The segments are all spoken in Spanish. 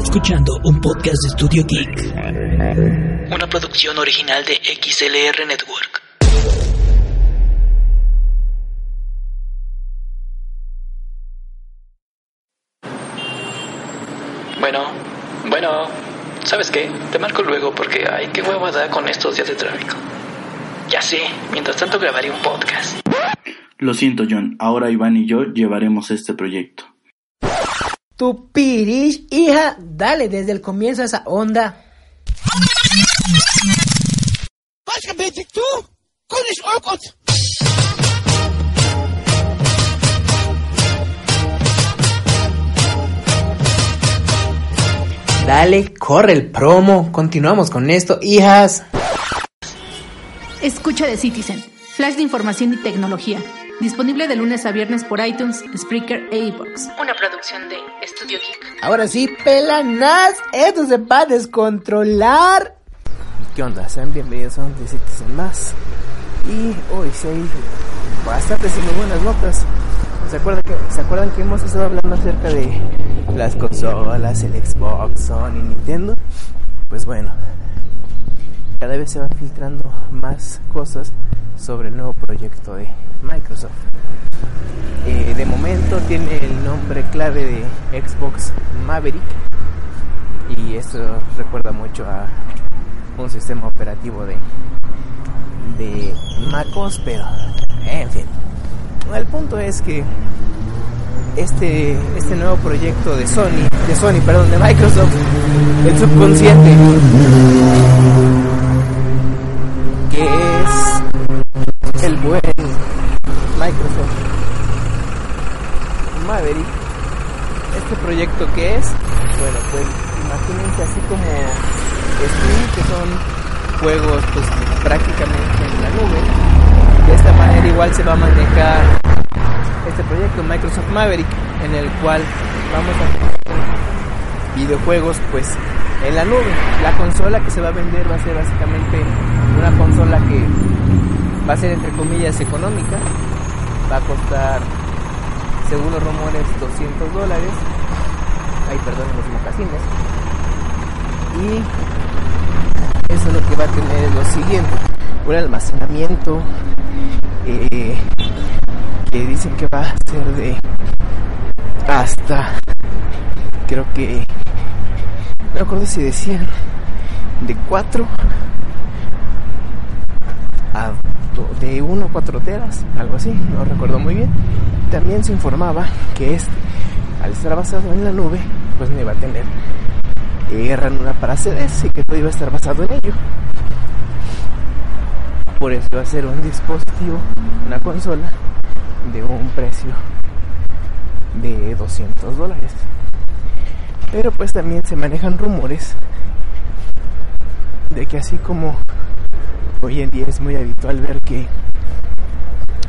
escuchando un podcast de Studio Geek. Una producción original de XLR Network. Bueno, bueno, ¿sabes qué? Te marco luego porque, ay, qué hueva da con estos días de tráfico. Ya sé, mientras tanto grabaré un podcast. Lo siento, John. Ahora Iván y yo llevaremos este proyecto. Tu pirish, hija, dale desde el comienzo a esa onda. Dale, corre el promo. Continuamos con esto, hijas. Escucha de Citizen, flash de información y tecnología. Disponible de lunes a viernes por iTunes, Spreaker e iBox. Una producción de Estudio Geek. Ahora sí, pelanas, esto se va a descontrolar. ¿Qué onda? Sean bienvenidos a un Citizen más. Y hoy sí hay bastantes y muy buenas notas. ¿Se acuerdan, que, ¿Se acuerdan que hemos estado hablando acerca de las consolas, el Xbox, Sony, Nintendo? Pues bueno, cada vez se van filtrando más cosas sobre el nuevo proyecto de Microsoft. Eh, de momento tiene el nombre clave de Xbox Maverick y esto recuerda mucho a un sistema operativo de, de MacOS, pero en fin. El punto es que este, este nuevo proyecto de Sony, de Sony, perdón, de Microsoft, el subconsciente, Maverick. Este proyecto que es, bueno, pues imagínense así como Steam, que son juegos pues prácticamente en la nube. De esta manera igual se va a manejar este proyecto Microsoft Maverick, en el cual vamos a videojuegos pues en la nube. La consola que se va a vender va a ser básicamente una consola que va a ser entre comillas económica, va a costar, según los rumores, 200 dólares. Ay, perdón, los mocasines. Y eso lo que va a tener es lo siguiente: un almacenamiento eh, que dicen que va a ser de hasta, creo que, no me acuerdo si decían de 4 a de 1 a 4 teras, algo así, no recuerdo muy bien. También se informaba que este, al estar basado en la nube, pues no iba a tener eh, ranura para CDs y que todo iba a estar basado en ello. Por eso va a ser un dispositivo, una consola de un precio de 200 dólares. Pero pues también se manejan rumores de que así como hoy en día es muy habitual ver que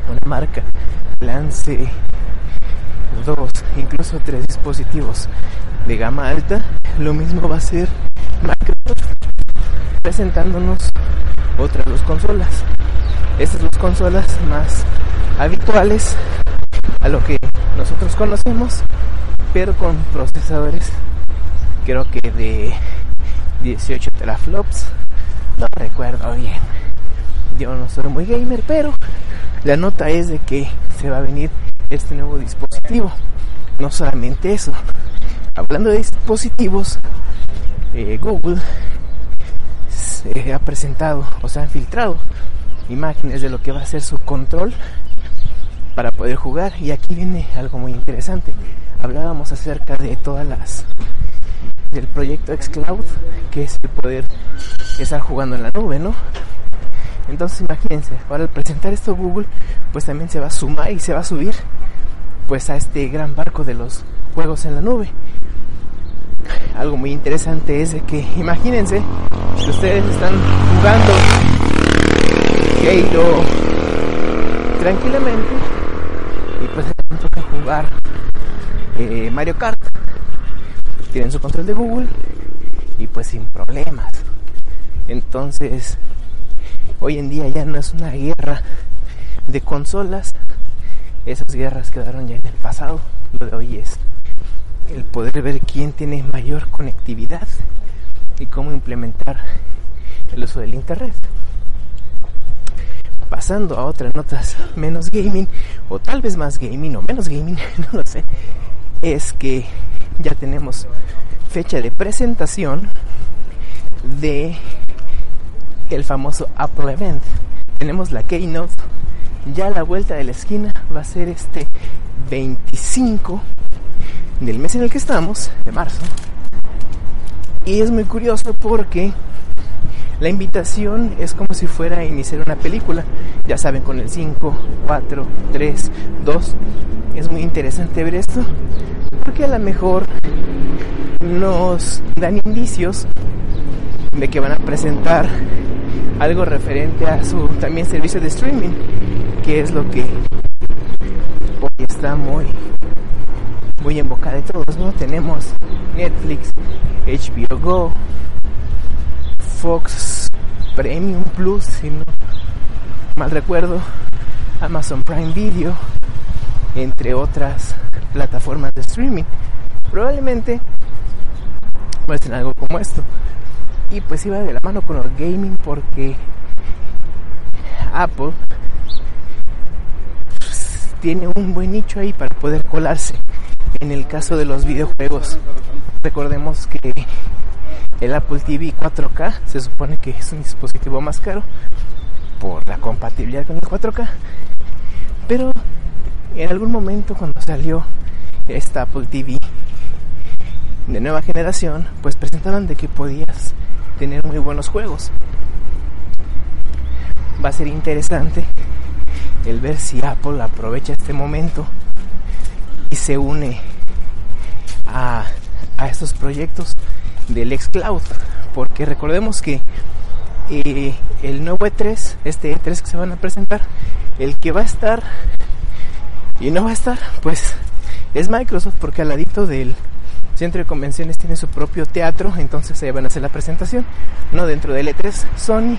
una marca lance dos, incluso tres dispositivos de gama alta, lo mismo va a ser Microsoft presentándonos otras dos consolas. Estas dos consolas más habituales a lo que nosotros conocemos, pero con procesadores creo que de 18 teraflops, no recuerdo bien. Yo no soy muy gamer, pero la nota es de que se va a venir este nuevo dispositivo. No solamente eso, hablando de dispositivos, eh, Google se ha presentado o se han filtrado imágenes de lo que va a ser su control para poder jugar. Y aquí viene algo muy interesante. Hablábamos acerca de todas las del proyecto xCloud, que es el poder estar jugando en la nube, ¿no? Entonces imagínense, ahora al presentar esto Google, pues también se va a sumar y se va a subir pues a este gran barco de los juegos en la nube. Algo muy interesante es que imagínense que ustedes están jugando Halo tranquilamente y pues les toca jugar eh, Mario Kart. Tienen su control de Google y pues sin problemas. Entonces, hoy en día ya no es una guerra de consolas. Esas guerras quedaron ya en el pasado. Lo de hoy es el poder ver quién tiene mayor conectividad y cómo implementar el uso del Internet. Pasando a otras notas menos gaming, o tal vez más gaming o menos gaming, no lo sé, es que ya tenemos fecha de presentación de el famoso Apple Event. Tenemos la Keynote ya a la vuelta de la esquina va a ser este 25 del mes en el que estamos, de marzo. Y es muy curioso porque la invitación es como si fuera a iniciar una película. Ya saben, con el 5, 4, 3, 2. Es muy interesante ver esto porque a lo mejor nos dan indicios de que van a presentar algo referente a su también servicio de streaming, que es lo que hoy está muy muy en boca de todos, ¿no? Tenemos Netflix, HBO Go, Fox Premium Plus, si no mal recuerdo, Amazon Prime Video, entre otras plataformas de streaming. Probablemente muestren algo como esto. Y pues iba de la mano con el gaming porque Apple pues, tiene un buen nicho ahí para poder colarse. En el caso de los videojuegos, recordemos que el Apple TV 4K se supone que es un dispositivo más caro por la compatibilidad con el 4K. Pero en algún momento cuando salió esta Apple TV de nueva generación, pues presentaban de que podías tener muy buenos juegos. Va a ser interesante el ver si Apple aprovecha este momento y se une a, a estos proyectos del xCloud, porque recordemos que eh, el nuevo E3, este E3 que se van a presentar, el que va a estar y no va a estar, pues es Microsoft, porque al ladito del centro de convenciones tiene su propio teatro, entonces se van a hacer la presentación, no dentro del E3. Sony,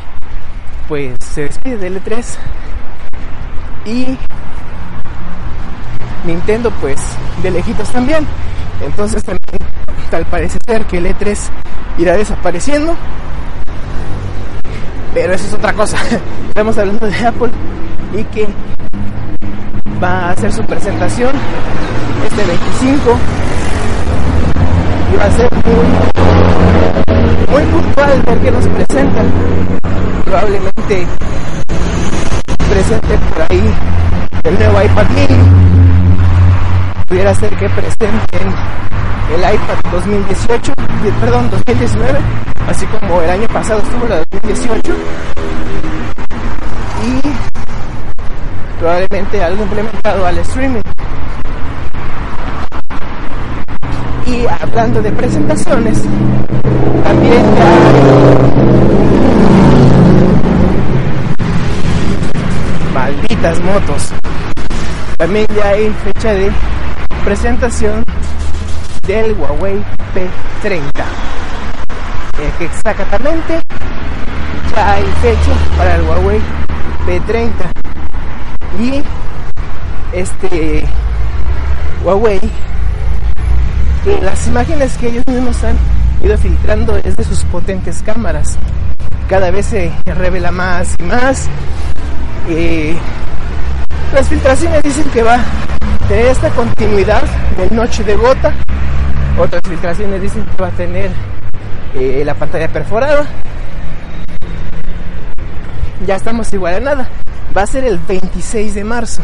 pues se despide del E3 y Nintendo, pues de lejitos también. Entonces también tal parece ser que el E3 irá desapareciendo. Pero eso es otra cosa. Estamos hablando de Apple y que va a hacer su presentación este 25 y va a ser muy, muy puntual porque nos presentan. Probablemente presente por ahí el nuevo iPad mini. Pudiera ser que presenten el iPad 2018, perdón, 2019, así como el año pasado estuvo la 2018. Y probablemente algo implementado al streaming. Y hablando de presentaciones, también ya malditas motos. También ya hay fecha de presentación del Huawei P30. Eh, que exactamente ya hay fecha para el Huawei P30. Y este Huawei las imágenes que ellos mismos han ido filtrando es de sus potentes cámaras. Cada vez se revela más y más. Eh, las filtraciones dicen que va a tener esta continuidad del noche de gota. Otras filtraciones dicen que va a tener eh, la pantalla perforada. Ya estamos igual a nada. Va a ser el 26 de marzo.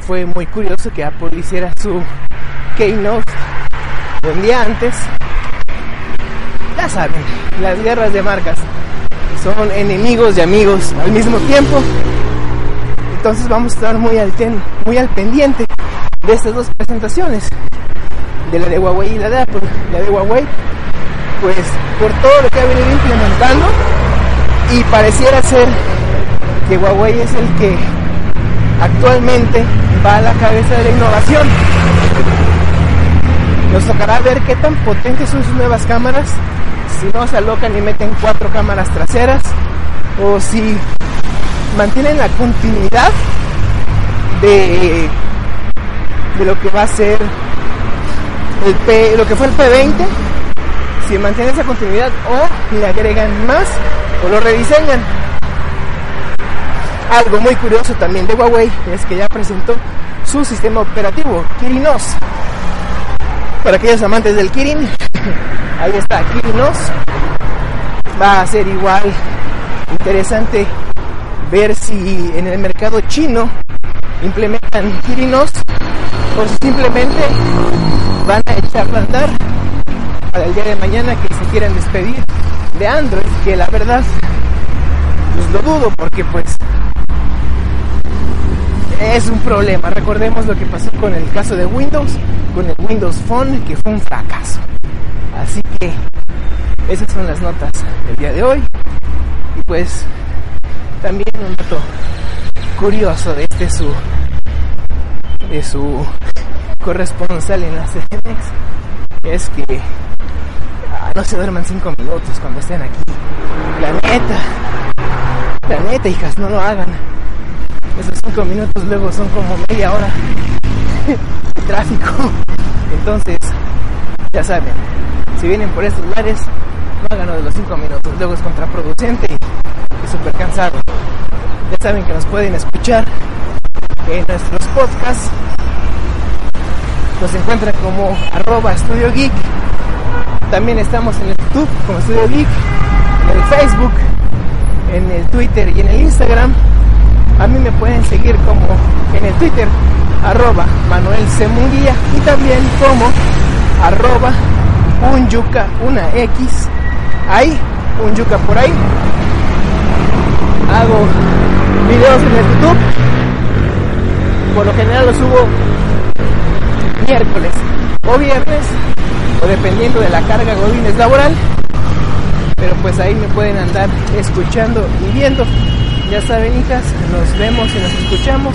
Fue muy curioso que Apple hiciera su Keynote un día antes. Ya saben, las guerras de marcas son enemigos y amigos al mismo tiempo. Entonces vamos a estar muy al, muy al pendiente de estas dos presentaciones, de la de Huawei y la de Apple. La de Huawei, pues por todo lo que ha venido implementando y pareciera ser que Huawei es el que actualmente va a la cabeza de la innovación. Nos tocará ver qué tan potentes son sus nuevas cámaras, si no se alocan y meten cuatro cámaras traseras, o si mantienen la continuidad de, de lo que va a ser el P, lo que fue el P20, si mantiene esa continuidad o le agregan más o lo rediseñan. Algo muy curioso también de Huawei es que ya presentó su sistema operativo, Kirinos. Para aquellos amantes del Kirin, ahí está Kirinos. Va a ser igual interesante ver si en el mercado chino implementan Kirinos o si simplemente van a echar a andar para el día de mañana que se quieran despedir de Android, que la verdad pues lo dudo porque pues es un problema. Recordemos lo que pasó con el caso de Windows, con el Windows Phone, que fue un fracaso. Así que esas son las notas del día de hoy. Y pues también un dato curioso de este su de su corresponsal en la CNX es que ah, no se duerman cinco minutos cuando estén aquí. La neta, la neta, hijas, no lo hagan. Esos cinco minutos luego son como media hora de tráfico. Entonces, ya saben, si vienen por estos lares, no hagan lo de los cinco minutos. Luego es contraproducente y súper cansado. Ya saben que nos pueden escuchar en nuestros podcasts. Nos encuentran como arroba Estudio Geek. También estamos en el YouTube como Estudio Geek, en el Facebook, en el Twitter y en el Instagram a mí me pueden seguir como en el Twitter, arroba Manuel Semunguía y también como arroba un yuca, una X, ahí, un yuca por ahí. Hago videos en el YouTube, por lo general los subo miércoles o viernes, o dependiendo de la carga godines laboral, pero pues ahí me pueden andar escuchando y viendo. Ya saben, hijas, nos vemos y nos escuchamos.